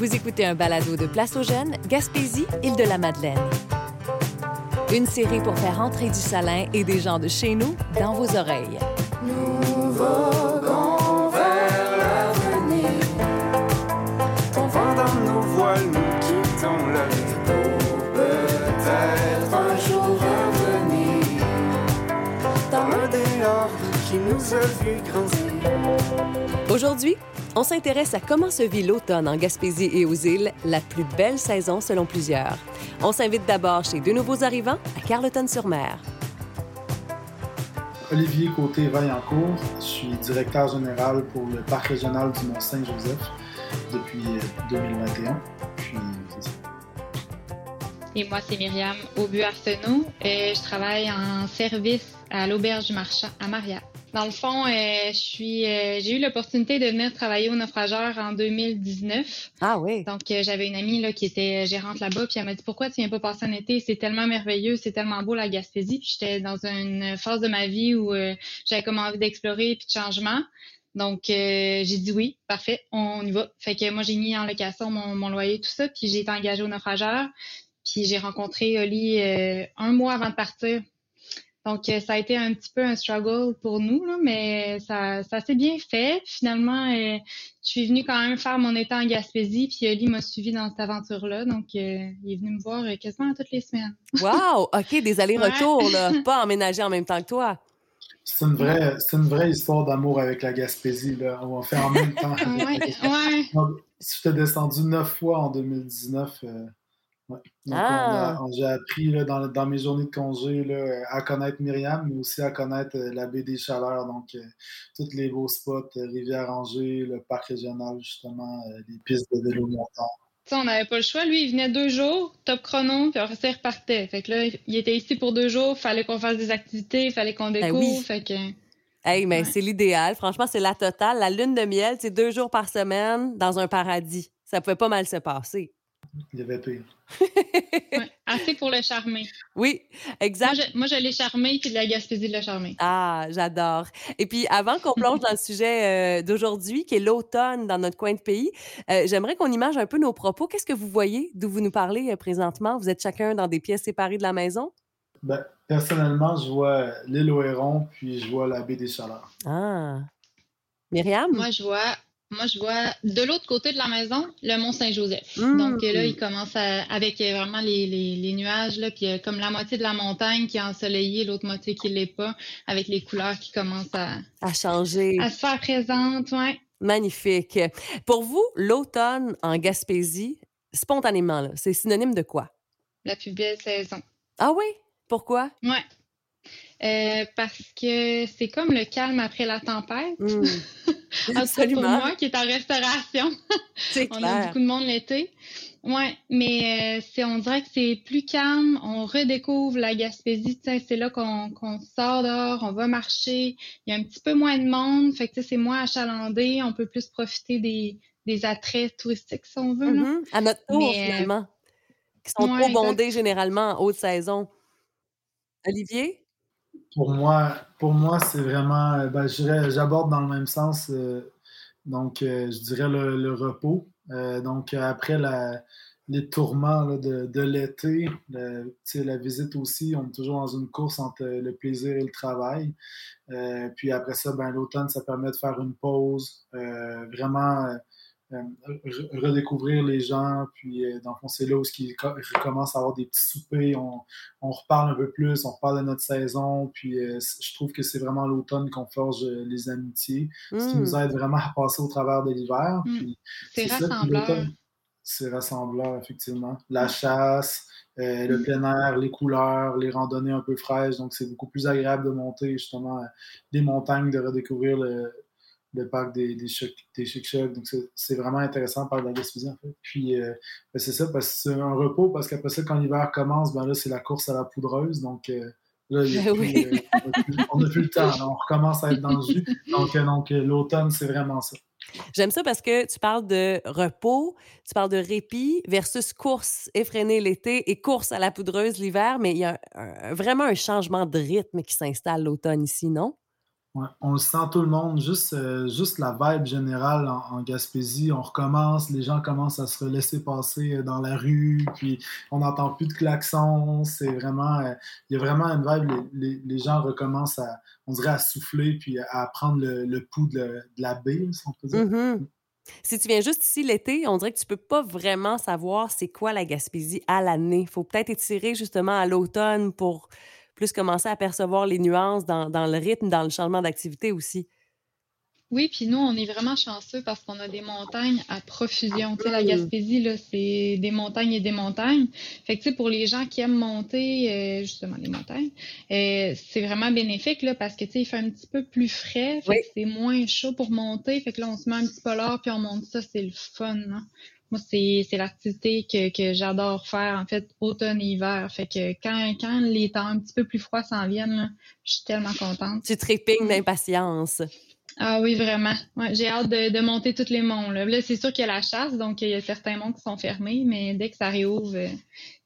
Vous écoutez un balado de Place aux Jeunes, Gaspésie, Île-de-la-Madeleine. Une série pour faire entrer du salin et des gens de chez nous dans vos oreilles. Nous voguons vers l'avenir. Tombant dans nos voiles, nous quittons la vie peut-être un jour revenir dans le dehors qui nous a vu grandir. Aujourd'hui, on s'intéresse à comment se vit l'automne en Gaspésie et aux îles, la plus belle saison selon plusieurs. On s'invite d'abord chez deux nouveaux arrivants à Carleton-sur-Mer. Olivier Côté-Vaillancourt. Je suis directeur général pour le Parc régional du Mont-Saint-Joseph depuis euh, 2021. Puis, c'est ça. Et moi, c'est Myriam Aubu-Arsenault. Euh, je travaille en service à l'Auberge du Marchand à Maria. Dans le fond, euh, euh, j'ai eu l'opportunité de venir travailler au naufrageur en 2019. Ah oui. Donc, euh, j'avais une amie là, qui était gérante là-bas, puis elle m'a dit pourquoi tu viens pas passer un été? C'est tellement merveilleux, c'est tellement beau la Gaspésie. Puis j'étais dans une phase de ma vie où euh, j'avais comme envie d'explorer puis de changement. Donc, euh, j'ai dit oui, parfait, on y va. Fait que moi, j'ai mis en location mon, mon loyer, tout ça, puis j'ai été engagée au naufrageur. Puis j'ai rencontré Oli euh, un mois avant de partir. Donc, euh, ça a été un petit peu un struggle pour nous, là, mais ça, ça s'est bien fait. Finalement, euh, je suis venue quand même faire mon été en Gaspésie, puis Oli m'a suivi dans cette aventure-là. Donc, euh, il est venu me voir euh, quasiment toutes les semaines. Wow! OK, des allers-retours, là. Pas emménager en même temps que toi. C'est une vraie, c'est une vraie histoire d'amour avec la Gaspésie. Là. On va faire en même temps. ouais, ouais. Je t'ai descendu neuf fois en 2019. euh, ouais. Donc, Ah. j'ai appris là, dans, dans mes journées de congé là, à connaître Myriam, mais aussi à connaître euh, la baie des Chaleurs, donc euh, tous les beaux spots, euh, Rivière-Angers, le parc régional, justement, euh, les pistes de vélo montant. Sais, on n'avait pas le choix. Lui, il venait deux jours, top chrono, puis après ça, il repartait. Fait que là, il était ici pour deux jours, fallait qu'on fasse des activités, fallait qu'on Ben découvre. oui. Fait que. Hey, mais Ouais. c'est l'idéal. Franchement, c'est la totale. La lune de miel, c'est deux jours par semaine dans un paradis. Ça pouvait pas mal se passer. Il y avait pire. Ouais, assez pour le charmer. Oui, exact. moi, je l'ai charmé, puis de la Gaspésie l'a charmé. Ah, j'adore. Et puis, avant qu'on plonge dans le sujet euh, d'aujourd'hui, qui est l'automne dans notre coin de pays, euh, j'aimerais qu'on image un peu nos propos. Qu'est-ce que vous voyez, d'où vous nous parlez euh, présentement? Vous êtes chacun dans des pièces séparées de la maison? Ben, personnellement, je vois l'île Hérons, puis je vois la baie des Chaleurs. Ah. Myriam? Moi, je vois. Moi, je vois de l'autre côté de la maison le Mont Saint-Joseph. Mm. Donc là, il commence à- avec euh, vraiment les, les, les nuages, là, puis euh, comme la moitié de la montagne qui est ensoleillée, l'autre moitié qui l'est pas, avec les couleurs qui commencent à, À changer. à se faire présentes. Ouais. Magnifique. Pour vous, l'automne en Gaspésie, spontanément, c'est synonyme de quoi? La plus belle saison. Ah oui? Pourquoi? Ouais. Euh, parce que c'est comme le calme après la tempête. Tout cas, pour Absolument. moi qui est en restauration. C'est On a clair. beaucoup de monde l'été. Ouais, mais euh, c'est on dirait que c'est plus calme, on redécouvre la Gaspésie, c'est là qu'on qu'on sort dehors, on va marcher, il y a un petit peu moins de monde, fait que c'est moins achalandé, on peut plus profiter des, des attraits touristiques si on veut là. Mhm. À notre tour, Mais, euh, finalement. Qui sont ouais, trop exact. bondés généralement en haute saison. Olivier? Pour moi, pour moi c'est vraiment, euh, ben, j'aborde dans le même sens, euh, donc euh, je dirais le, repos. Donc après la, les tourments là, de, de l'été, la visite aussi, on est toujours dans une course entre le plaisir et le travail. Puis après ça, ben, l'automne, ça permet de faire une pause, vraiment redécouvrir les gens. Puis euh, dans le fond, c'est là où ils commencent à avoir des petits soupers. On, on reparle un peu plus, on reparle de notre saison. Puis euh, je trouve que c'est vraiment l'automne qu'on forge euh, les amitiés, ce qui nous aide vraiment à passer au travers de l'hiver. Mm. Puis C'est rassembleur. C'est rassembleur, effectivement. La chasse, euh, le plein air, les couleurs, les randonnées un peu fraîches. Donc, c'est beaucoup plus agréable de monter justement euh, les montagnes, de redécouvrir le, le parc des, des, Chic- des Chic-Chocs. Donc, c'est- vraiment intéressant par la Gaspésie, en fait. Puis, euh, ben, c'est ça, parce que c'est un repos, parce qu'après ça, quand l'hiver commence, ben là, c'est la course à la poudreuse. Donc, euh, là, il y a Ben plus, euh, on n'a plus, le temps. là. on recommence à être dans le jus. Donc, donc l'automne, c'est vraiment ça. J'aime ça parce que tu parles de repos, tu parles de répit versus course effrénée l'été et course à la poudreuse l'hiver, mais il y a un- un- vraiment un changement de rythme qui s'installe l'automne ici, non? On le sent tout le monde, juste, euh, juste la vibe générale en, Gaspésie. On recommence, les gens commencent à se laisser passer euh, dans la rue, puis on n'entend plus de klaxons. C'est vraiment, euh, il y a vraiment une vibe. Les, gens recommencent à, on dirait, à souffler puis à prendre le, pouls de, la baie, si on peut dire. Mm-hmm. Si tu viens juste ici l'été, on dirait que tu peux pas vraiment savoir c'est quoi la Gaspésie à l'année. Il faut peut-être étirer justement à l'automne pour plus commencer à percevoir les nuances dans, le rythme, dans le changement d'activité aussi. Oui, puis nous, on est vraiment chanceux parce qu'on a des montagnes à profusion. Tu sais, la Gaspésie, là, c'est des montagnes et des montagnes. Fait que, tu sais, pour les gens qui aiment monter, euh, justement, les montagnes, euh, c'est vraiment bénéfique, là, parce que, tu sais, il fait un petit peu plus frais. Fait que c'est moins chaud pour monter. Fait que là, on se met un petit polar puis on monte ça. C'est le fun, hein. Moi, c'est, c'est l'activité que, que j'adore faire, en fait, automne et hiver. Fait que quand, quand les temps un petit peu plus froids s'en viennent, je suis tellement contente. Tu trépignes d'impatience. Ah oui, vraiment. J'ai hâte de, monter tous les monts. Là, là c'est sûr qu'il y a la chasse, donc il y a certains monts qui sont fermés, mais dès que ça réouvre, euh,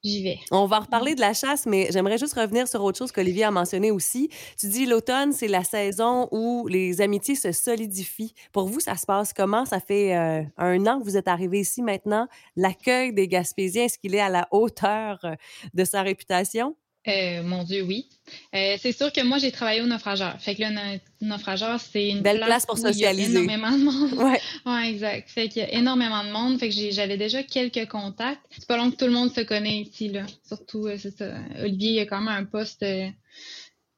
j'y vais. On va reparler de la chasse, mais j'aimerais juste revenir sur autre chose qu'Olivier a mentionné aussi. Tu dis l'automne, c'est la saison où les amitiés se solidifient. Pour vous, ça se passe comment? Ça fait euh, un an que vous êtes arrivé ici maintenant. L'accueil des Gaspésiens, est-ce qu'il est à la hauteur euh, de sa réputation? Euh, mon Dieu, oui. Euh, c'est sûr que moi, j'ai travaillé au naufrageur. Fait que le naufrageur, c'est une belle place, pour socialiser. Il y a énormément de monde. Ouais. ouais, exact. Fait qu'il y a énormément de monde. Fait que j'avais déjà quelques contacts. C'est pas long que tout le monde se connaît ici, là. Surtout, euh, c'est ça. Olivier, il a quand même un poste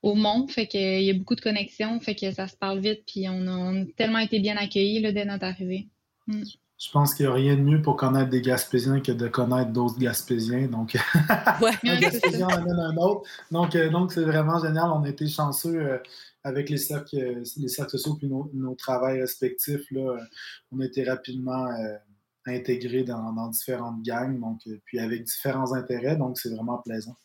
au Mont. Fait qu'il y a beaucoup de connexions. Fait que ça se parle vite. Puis on a, tellement été bien accueillis là, dès notre arrivée. Mm je pense qu'il n'y a rien de mieux pour connaître des Gaspésiens que de connaître d'autres Gaspésiens. Donc, un Gaspésien amène un autre. Donc, euh, donc c'est vraiment génial. On a été chanceux euh, avec les cercles, les cercles sociaux puis nos, nos travails respectifs. Là, on a été rapidement euh, intégrés dans, dans, différentes gangs, donc, puis avec différents intérêts. Donc, c'est vraiment plaisant.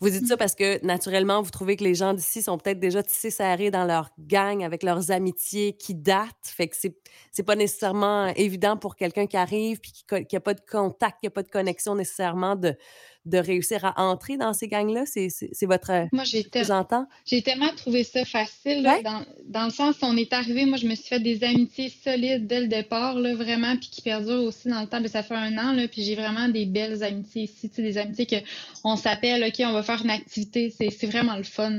Vous dites ça parce que naturellement, vous trouvez que les gens d'ici sont peut-être déjà tissés serrés dans leur gang avec leurs amitiés qui datent. Fait que c'est, c'est pas nécessairement évident pour quelqu'un qui arrive puis qui n'a pas de contact, qui n'a pas de connexion nécessairement de, de réussir à entrer dans ces gangs-là? C'est, votre. Moi, j'ai, j'ai tellement trouvé ça facile, dans, dans, le sens où on est arrivé, moi, je me suis fait des amitiés solides dès le départ, là, vraiment, puis qui perdurent aussi dans le temps. ça fait un an, là, puis j'ai vraiment des belles amitiés ici, des amitiés que on s'appelle, OK, on va faire une activité. C'est, vraiment le fun.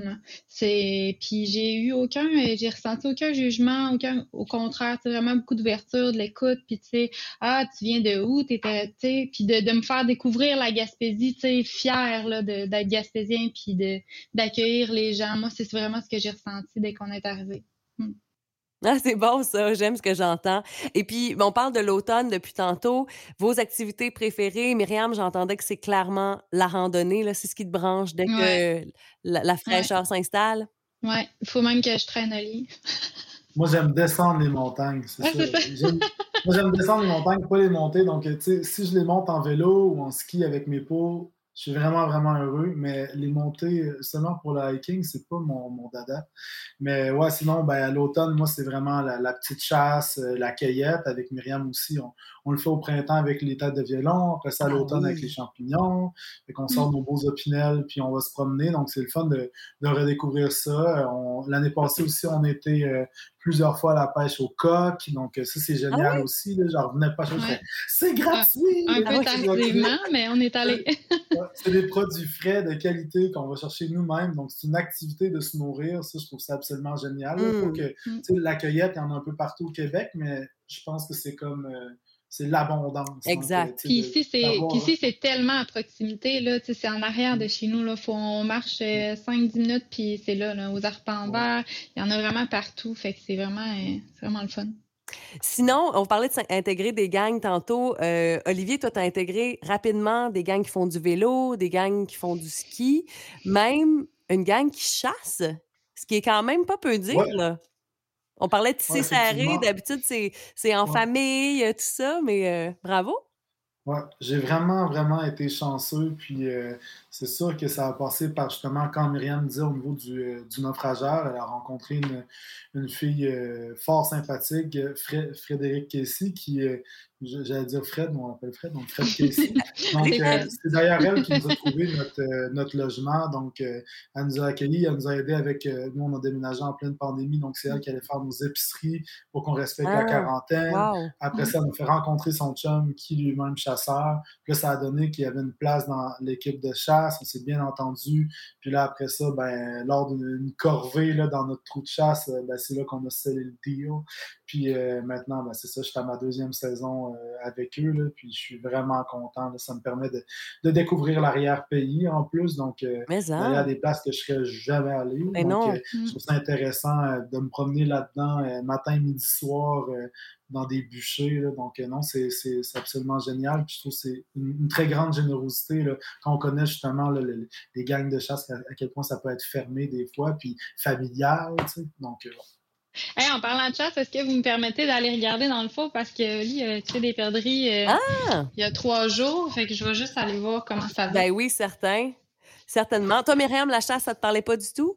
Puis j'ai eu aucun, j'ai ressenti aucun jugement, aucun, au contraire, c'est vraiment beaucoup d'ouverture, de l'écoute, puis tu sais, ah, tu viens de où, t'étais, tu sais, puis de, de me faire découvrir la Gaspésie, fière d'être gaspésien puis d'accueillir les gens. Moi, c'est vraiment ce que j'ai ressenti dès qu'on est arrivé. Hmm. Ah, c'est bon ça, j'aime ce que j'entends. Et puis, on parle de l'automne depuis tantôt. Vos activités préférées, Myriam, j'entendais que c'est clairement la randonnée, là, c'est ce qui te branche dès que la, fraîcheur s'installe. Ouais, il faut même que je traîne au lit. Moi, j'aime descendre les montagnes, c'est ça. Moi, j'aime descendre les montagnes, pas les monter. Donc, tu sais, si je les monte en vélo ou en ski avec mes pots, je suis vraiment, vraiment heureux. Mais les montées seulement pour le hiking, c'est pas mon, mon, dada. Mais ouais, sinon, ben, à l'automne, moi, c'est vraiment la, petite chasse, euh, la cueillette. Avec Myriam aussi, on, on, le fait au printemps avec les têtes de violon. Après ça, à ah l'automne avec les champignons. Fait qu'on sort mm. nos beaux opinels, puis on va se promener. Donc, c'est le fun de, de redécouvrir ça. L'année passée aussi, on était euh, plusieurs fois à la pêche au coq. Donc, ça, c'est ah génial aussi. Là. J'en revenais pas. C'est gratuit! Un, peu tardivement, mais on est allé. c'est des produits frais de qualité qu'on va chercher nous-mêmes. Donc, c'est une activité de se nourrir. Ça, je trouve ça absolument génial. Que, mmh. La cueillette, il y en a un peu partout au Québec, mais je pense que c'est comme... Euh, c'est l'abondance. Exact. Puis ici, c'est ici, c'est tellement à proximité. Là, c'est en arrière de chez nous. Là, faut, on marche 5-10 euh, minutes, puis c'est là, là, aux arpents verts. Il y en a vraiment partout. Fait que c'est vraiment, euh, vraiment le fun. Sinon, on parlait d'intégrer des gangs tantôt. Euh, Olivier, toi, tu as intégré rapidement des gangs qui font du vélo, des gangs qui font du ski, même une gang qui chasse, ce qui est quand même pas peu dire. Là. On parlait de tisser serré, d'habitude, c'est en famille, tout ça, mais euh, bravo. Ouais, j'ai vraiment, vraiment été chanceux. Puis euh, c'est sûr que ça a passé par justement, quand Myriam disait au niveau du, euh, du naufrageur, elle a rencontré une, une fille fort sympathique, Frédéric Kessy, qui, j'allais dire Fred, on l'appelle Fred, donc Fred Casey. Donc, euh, c'est d'ailleurs elle qui nous a trouvé notre, euh, notre logement. Donc, euh, elle nous a accueillis, elle nous a aidés avec. nous, on a déménagé en pleine pandémie, donc c'est elle qui allait faire nos épiceries pour qu'on respecte la ah, quarantaine. Après ça, elle m'a fait rencontrer son chum qui lui-même chasseur. Puis là, ça a donné qu'il y avait une place dans l'équipe de chasse, on s'est bien entendu. Puis là, après ça, ben, lors d'une corvée là, dans notre trou de chasse, ben, c'est là qu'on a scellé le deal. Puis maintenant, ben, c'est ça, je suis à ma deuxième saison euh, avec eux. Là, puis je suis vraiment content. Ça me permet de, découvrir l'arrière-pays en plus. Donc, euh, il y a des places que je serais jamais allé. Mais donc, euh, je trouve ça intéressant de me promener là-dedans matin, midi, soir dans des bûchers. Donc, non, c'est absolument génial. Puis je trouve que c'est une, très grande générosité là, quand on connaît justement les gangs de chasse, à, quel point ça peut être fermé des fois, puis familial. Donc, en parlant de chasse, est-ce que vous me permettez d'aller regarder dans le faux? Parce que lui, il a tué des perdrix euh, ah! il y a trois jours. Fait que je vais juste aller voir comment ça va. Ben oui, certain. Certainement. Toi, Myriam, la chasse, ça te parlait pas du tout?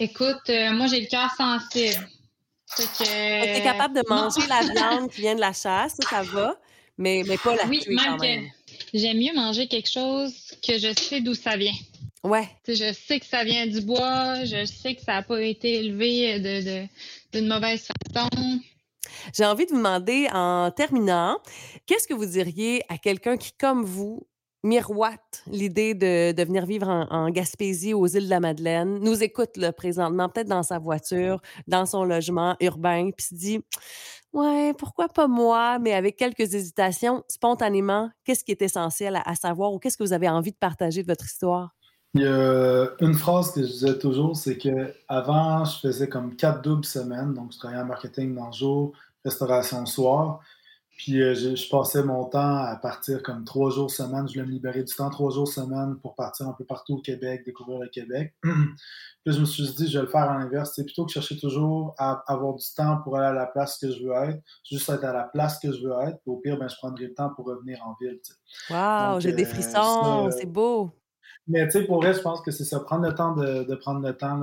Écoute, euh, moi, j'ai le cœur sensible. Fait que... es capable de manger la viande qui vient de la chasse, ça, va, mais, mais pas la oui, tuer quand même. J'aime mieux manger quelque chose que je sais d'où ça vient. Ouais. je sais que ça vient du bois, je sais que ça n'a pas été élevé d'une de, mauvaise façon. J'ai envie de vous demander, en terminant, qu'est-ce que vous diriez à quelqu'un qui, comme vous, miroite l'idée de, de, venir vivre en, Gaspésie, aux îles de la Madeleine, nous écoute là, présentement, peut-être dans sa voiture, dans son logement urbain, puis se dit Ouais, pourquoi pas moi, mais avec quelques hésitations, spontanément, qu'est-ce qui est essentiel à, à savoir ou qu'est-ce que vous avez envie de partager de votre histoire? Il y a une phrase que je disais toujours, c'est que avant, je faisais comme quatre doubles semaines, donc je travaillais en marketing dans le jour, restauration le soir. Puis euh, je, passais mon temps à partir comme trois jours semaine. Je voulais me libérer du temps trois jours semaine pour partir un peu partout au Québec, découvrir le Québec. puis je me suis dit, je vais le faire à l'inverse. C'est plutôt que chercher toujours à avoir du temps pour aller à la place que je veux être, juste être à la place que je veux être. Puis au pire, ben, je prendrai le temps pour revenir en ville. Wow, j'ai des euh, frissons, c'est beau. Mais tu sais, pour vrai, je pense que c'est ça. Prendre le temps de, prendre le temps,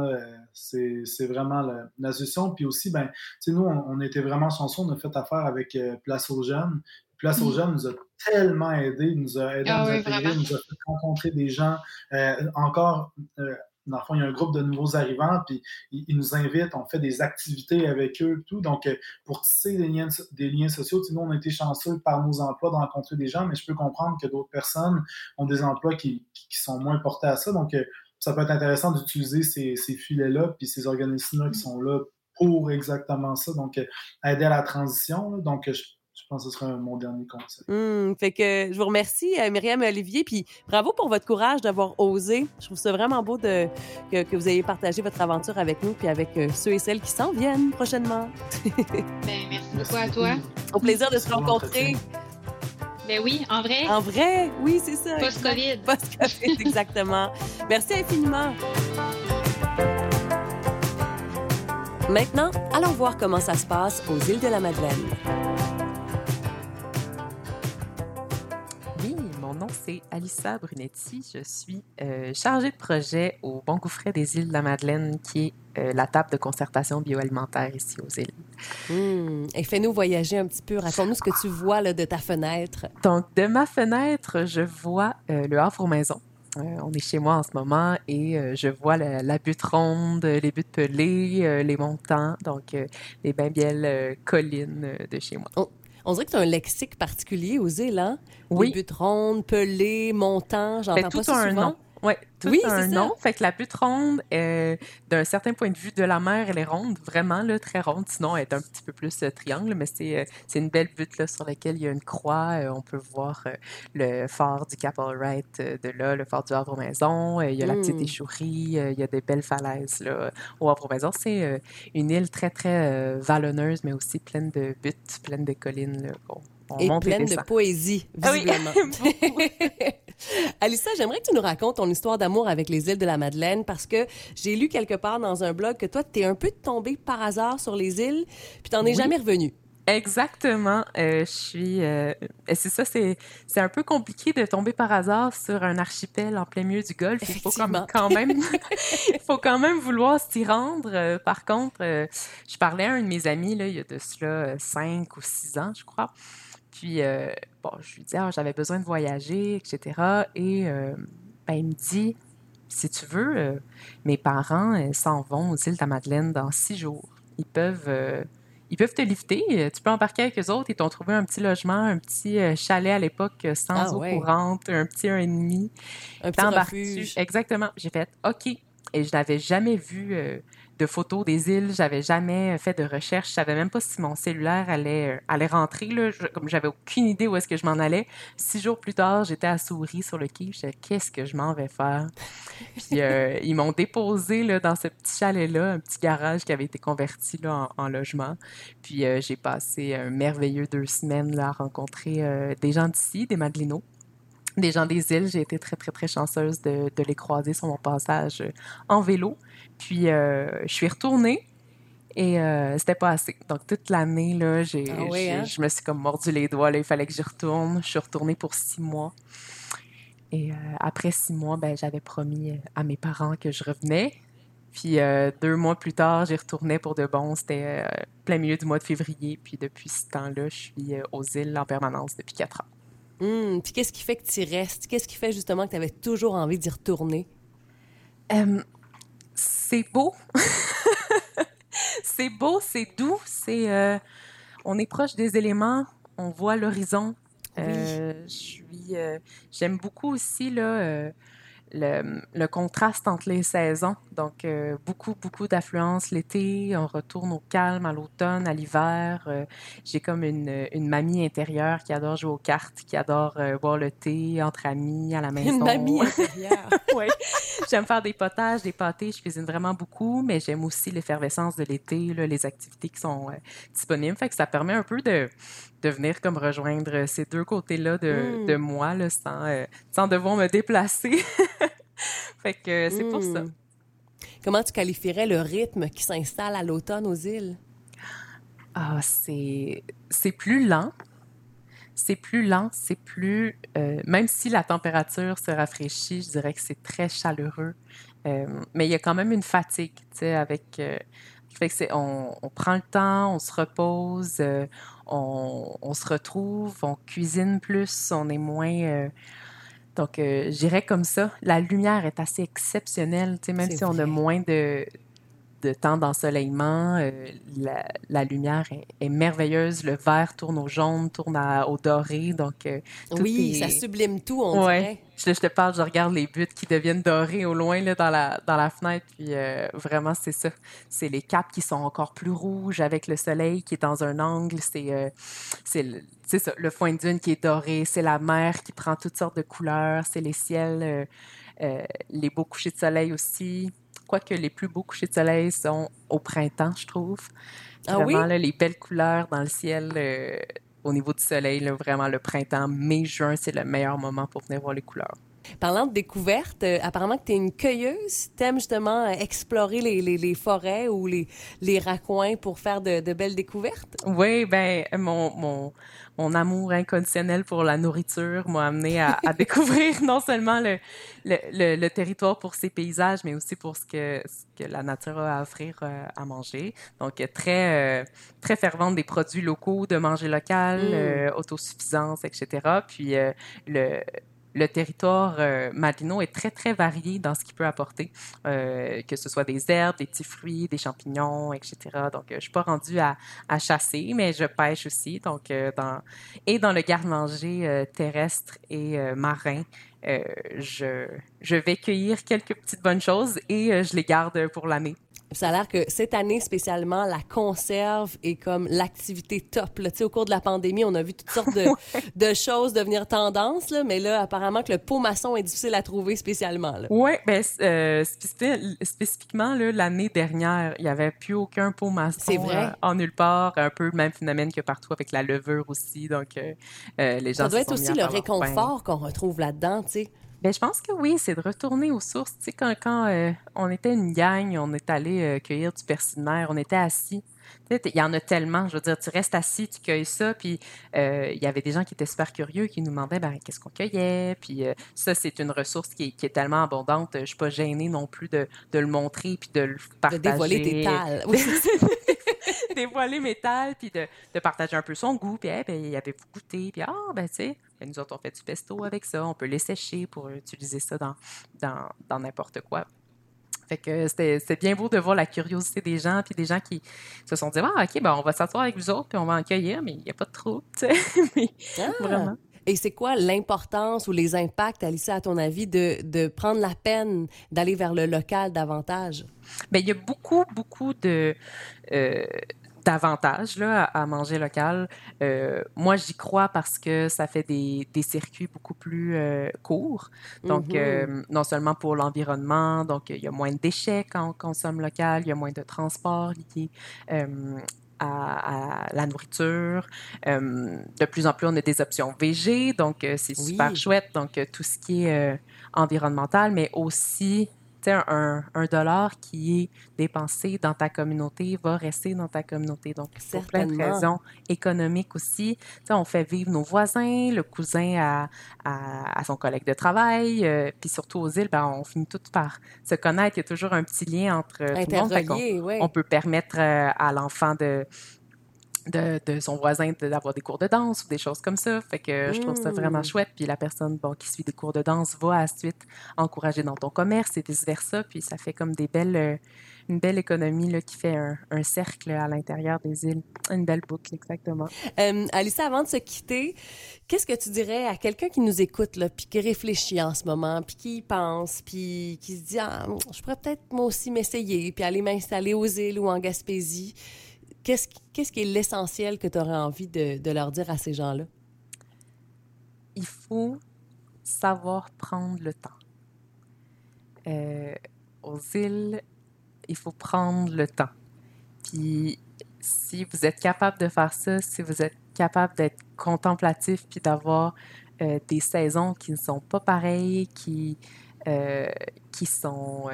c'est vraiment la, solution. Puis aussi, ben, tu sais, nous, on, était vraiment chanceux. On a fait affaire avec euh, Place aux Jeunes. Place aux mm. Jeunes nous a tellement aidés, nous a aidé à ah nous intégrer, nous a fait rencontrer des gens. Euh, encore, euh, dans le fond, il y a un groupe de nouveaux arrivants, puis ils, nous invitent, on fait des activités avec eux, tout. Donc, euh, pour tisser des liens, des liens sociaux, nous, on a été chanceux par nos emplois de rencontrer des gens, mais je peux comprendre que d'autres personnes ont des emplois qui, sont moins portés à ça. Donc, euh, ça peut être intéressant d'utiliser ces, filets-là, puis ces organismes-là qui sont là pour exactement ça. Donc, euh, aider à la transition. Donc, je pense que ce sera mon dernier conseil. Mmh, fait que je vous remercie, euh, Myriam et Olivier, puis bravo pour votre courage d'avoir osé. Je trouve ça vraiment beau de, que, vous ayez partagé votre aventure avec nous, puis avec euh, ceux et celles qui s'en viennent prochainement. ben, merci, beaucoup à toi. Au plaisir de se rencontrer. Ben oui, en vrai. En vrai, oui, c'est ça. Post-COVID. Post-COVID, exactement. merci infiniment. Maintenant, allons voir comment ça se passe aux îles de la Madeleine. Alissa Brunetti. Je suis euh, chargée de projet au Bon Gouffret des îles de la Madeleine, qui est euh, la table de concertation bioalimentaire ici aux îles. Mmh. Et fais-nous voyager un petit peu. Raconte-nous ce que tu vois là, de ta fenêtre. Donc, de ma fenêtre, je vois euh, le Havre aux Maisons. on est chez moi en ce moment et je vois la, butte ronde, les buttes pelées, les montants, donc les bien belles collines de chez moi. Oh, on dirait que tu as un lexique particulier aux îles, hein? Oui. buttes rondes, pelées, montants, j'entends ben, pas ça souvent. Nom. Ouais, tout oui, un nom. Fait que la butte ronde, euh, d'un certain point de vue de la mer, elle est ronde, vraiment là, très ronde. Sinon, elle est un petit peu plus euh, triangle, mais c'est euh, c'est une belle butte là, sur laquelle il y a une croix. on peut voir le phare du Cap Allwright de là, le phare du Havre-Maison. il y a la petite hmm. échouerie. il y a des belles falaises là, au Havre-Maison. C'est une île très, très vallonneuse, mais aussi pleine de buttes, pleine de collines. Là, et pleine de poésie, ah visiblement. Alissa, j'aimerais que tu nous racontes ton histoire d'amour avec les îles de la Madeleine parce que j'ai lu quelque part dans un blog que toi, tu es un peu tombé par hasard sur les îles, puis tu n'en es jamais revenu. Exactement. Euh, je suis. Euh, c'est ça, c'est, c'est un peu compliqué de tomber par hasard sur un archipel en plein milieu du Golfe. Il faut quand même, il faut quand même vouloir s'y rendre. Euh, par contre, je parlais à un de mes amis là, il y a de cela cinq ou six ans, je crois. Puis, euh, bon, je lui dis, ah, j'avais besoin de voyager, etc. Et euh, ben, il me dit, si tu veux, euh, mes parents s'en vont aux îles de la Madeleine dans six jours. Ils peuvent, ils peuvent te lifter. Tu peux embarquer avec eux autres. Ils t'ont trouvé un petit logement, un petit chalet à l'époque sans Ah eau ouais. courante, un petit un et demi. Un petit refuge. Exactement. J'ai fait OK. Et je n'avais jamais vu de photos des îles. J'avais jamais fait de recherche. Je savais même pas si mon cellulaire allait, euh, allait rentrer. Là. Je- comme j'avais aucune idée où est-ce que je m'en allais. Six jours plus tard, j'étais à Souris sur le quai. Je disais, qu'est-ce que je m'en vais faire? Puis euh, ils m'ont déposé là, dans ce petit chalet-là, un petit garage qui avait été converti là, en, en logement. Puis euh, j'ai passé un merveilleux deux semaines là, à rencontrer euh, des gens d'ici, des Madelinots des gens des îles. J'ai été très, très, très chanceuse de, de les croiser sur mon passage en vélo. Puis, euh, je suis retournée et euh, c'était pas assez. Donc, toute l'année, là, j'ai, Ah oui, hein? je me suis comme mordu les doigts. Là, il fallait que j'y retourne. Je suis retournée pour six mois. Et euh, après six mois, ben, j'avais promis à mes parents que je revenais. Puis euh, deux mois plus tard, j'y retournais pour de bon. C'était plein milieu du mois de février. Puis depuis ce temps-là, je suis aux îles en permanence depuis quatre ans. Hum, Puis qu'est-ce qui fait que tu y restes? Qu'est-ce qui fait justement que tu avais toujours envie d'y retourner? C'est beau. c'est beau, c'est doux, c'est euh, on est proche des éléments, on voit l'horizon. Euh, je suis euh, j'aime beaucoup aussi là le, le contraste entre les saisons. Donc euh, beaucoup beaucoup d'affluence l'été, on retourne au calme à l'automne, à l'hiver. Euh, J'ai comme une, une mamie intérieure qui adore jouer aux cartes, qui adore euh, boire le thé entre amis à la maison. Une mamie intérieure. oui. J'aime faire des potages, des pâtés. Je cuisine vraiment beaucoup, mais j'aime aussi l'effervescence de l'été, là, les activités qui sont disponibles. Fait que ça permet un peu de, de venir comme rejoindre ces deux côtés-là de, Mm. de moi, là, sans, euh, sans devoir me déplacer. fait que euh, c'est pour ça. Hum. Comment tu qualifierais le rythme qui s'installe à l'automne aux îles? Ah, c'est c'est plus lent. C'est plus lent, c'est plus... euh, même si la température se rafraîchit, je dirais que c'est très chaleureux. Euh, mais il y a quand même une fatigue, tu sais, avec... euh, fait que c'est, on, on prend le temps, on se repose, euh, on, on se retrouve, on cuisine plus, on est moins... euh, donc, euh, j'irais comme ça. La lumière est assez exceptionnelle, tu sais, même si on a moins de, de temps d'ensoleillement, euh, la, la lumière est, est merveilleuse. Le vert tourne au jaune, tourne à- au doré. Donc, euh, Tout oui, est- ça sublime tout, on Ouais. dirait. je, je te parle, je regarde les buts qui deviennent dorés au loin là, dans, la, dans la fenêtre. Puis euh, vraiment, c'est ça. C'est les caps qui sont encore plus rouges avec le soleil qui est dans un angle. C'est c'est le, c'est ça, le foin de dune qui est doré. C'est la mer qui prend toutes sortes de couleurs. C'est les ciels, les beaux couchers de soleil aussi. Quoique les plus beaux couchers de soleil sont au printemps, je trouve. Ah Vraiment, oui? là, les belles couleurs dans le ciel. euh, au niveau du soleil, là, vraiment le printemps, mai, juin, c'est le meilleur moment pour venir voir les couleurs. Parlant de découverte, euh, apparemment que tu es une cueilleuse. T'aimes justement euh, explorer les, les- les forêts ou les, les raccoins pour faire de, de belles découvertes? Oui, ben mon, mon, mon amour inconditionnel pour la nourriture m'a amené à, à découvrir non seulement le, le, le- le territoire pour ses paysages, mais aussi pour ce que, ce que la nature a à offrir euh, à manger. Donc, très, euh, très fervente des produits locaux, de manger local, Mm. euh, autosuffisance, etc. Puis, le, le territoire euh, Madino est très, très varié dans ce qu'il peut apporter, euh, que ce soit des herbes, des petits fruits, des champignons, etc. Donc, euh, je suis pas rendue à, chasser, mais je pêche aussi. Euh, dans, et dans le garde-manger terrestre et marin, je, vais cueillir quelques petites bonnes choses et je les garde pour l'année. Ça a l'air que cette année spécialement, la conserve est comme l'activité top. Là. Au cours de la pandémie, on a vu toutes sortes de, de choses devenir tendance, là, mais là, apparemment que le pot maçon est difficile à trouver spécialement. Oui, ben, euh, spécifi- spécifiquement, l'année dernière, il n'y avait plus aucun pot maçon vrai. euh, en nulle part. Un peu le même phénomène que partout avec la levure aussi. Donc, euh, les gens Ça doit être aussi le réconfort qu'on retrouve là-dedans, tu sais. Ben, je pense que oui, c'est de retourner aux sources. Tu sais, quand, quand euh, on était une gang, on est allé euh, cueillir du persil de mer, on était assis. Tu sais, il y en a tellement. Je veux dire, tu restes assis, tu cueilles ça, puis euh, il y avait des gens qui étaient super curieux, qui nous demandaient ben, qu'est-ce qu'on cueillait? Puis ça, c'est une ressource qui est, qui est tellement abondante. Je suis pas gênée non plus de, de le montrer puis de le De partager. dévoiler tes tales. Oui. dévoiler métal, puis de, de, partager un peu son goût. Puis, ben, il avait goûté, puis ah, ben, tu sais, ben, nous autres, on fait du pesto avec ça. On peut les sécher pour utiliser ça dans n'importe dans, quoi. Fait que c'était bien beau de voir la curiosité des gens, puis des gens qui se sont dit Ah, OK, ben, on va s'asseoir avec vous autres, puis on va en cueillir, mais il n'y a pas de trouble, tu sais. Ah! Vraiment. Et c'est quoi l'importance ou les impacts, Alicia, à ton avis, de, de prendre la peine d'aller vers le local davantage? Bien, il y a beaucoup, beaucoup de. Euh, d'avantages là, à, manger local. Euh, moi, j'y crois parce que ça fait des, des circuits beaucoup plus euh, courts. Donc, mm-hmm. non seulement pour l'environnement, donc il y a moins de déchets quand on consomme local, il y a moins de transport lié à, la nourriture. Euh, de plus en plus, on a des options VG, donc euh, c'est super chouette. Donc, euh, tout ce qui est environnemental, mais aussi un, un, dollar qui est dépensé dans ta communauté va rester dans ta communauté. Donc, pour plein de raisons économiques aussi. on fait vivre nos voisins, le cousin à, à, son collègue de travail, euh, puis surtout aux îles, ben, on finit toutes par se connaître. Il y a toujours un petit lien entre tout le monde. On peut permettre euh, à l'enfant de de, son voisin d'avoir des cours de danse ou des choses comme ça. Fait que je trouve ça vraiment mmh. chouette. Puis la personne bon, qui suit des cours de danse va à la suite encourager dans ton commerce et vice-versa. Puis ça fait comme des belles, euh, une belle économie là, qui fait un, cercle à l'intérieur des îles. Une belle boucle, exactement. Euh, Alissa, avant de se quitter, qu'est-ce que tu dirais à quelqu'un qui nous écoute, là, puis qui réfléchit en ce moment, puis qui pense, puis qui se dit ah, je pourrais peut-être moi aussi m'essayer, puis aller m'installer aux îles ou en Gaspésie Qu'est-ce, qui est l'essentiel que tu aurais envie de, leur dire à ces gens-là? Il faut savoir prendre le temps. Euh, aux îles, il faut prendre le temps. Puis si vous êtes capable de faire ça, si vous êtes capable d'être contemplatif puis d'avoir euh, des saisons qui ne sont pas pareilles, qui, euh, qui sont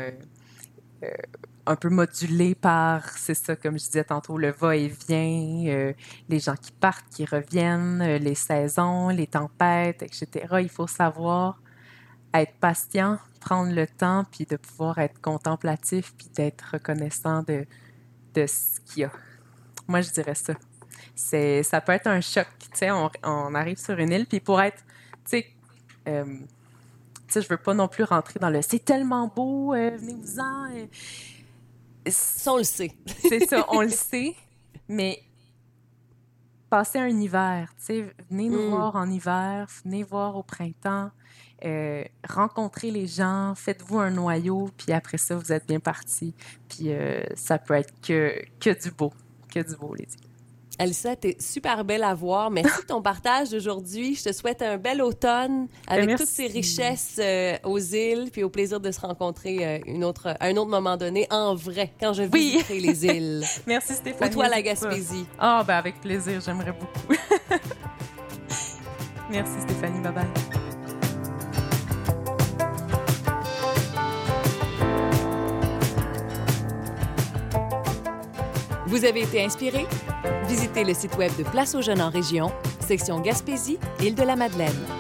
un peu modulé par, c'est ça, comme je disais tantôt, le va-et-vient, euh, les gens qui partent, qui reviennent, euh, les saisons, les tempêtes, etc. Il faut savoir être patient, prendre le temps, puis de pouvoir être contemplatif, puis d'être reconnaissant de, de ce qu'il y a. Moi, je dirais ça. C'est, ça peut être un choc. Tu sais, on, arrive sur une île, puis pour être, euh, tu sais, je veux pas non plus rentrer dans le c'est tellement beau, venez-vous-en ça, on le sait. c'est ça, on le sait, mais passer un hiver, tu sais, venez nous mm. voir en hiver, venez voir au printemps, euh, rencontrez les gens, faites-vous un noyau, puis après ça, vous êtes bien parti. Puis euh, ça peut être que, que du beau, que du beau, les Alissa, t'es super belle à voir. Merci de ton partage d'aujourd'hui. Je te souhaite un bel automne avec toutes ces richesses euh, aux îles, puis au plaisir de se rencontrer euh, une autre, à un autre moment donné, en vrai, quand je visiterai les îles. Merci Stéphanie. Ou toi, la Gaspésie. Ah, ben avec plaisir, j'aimerais beaucoup. Merci Stéphanie, bye bye. Vous avez été inspiré? Visitez le site web de Place aux jeunes en région, section Gaspésie, île de la Madeleine.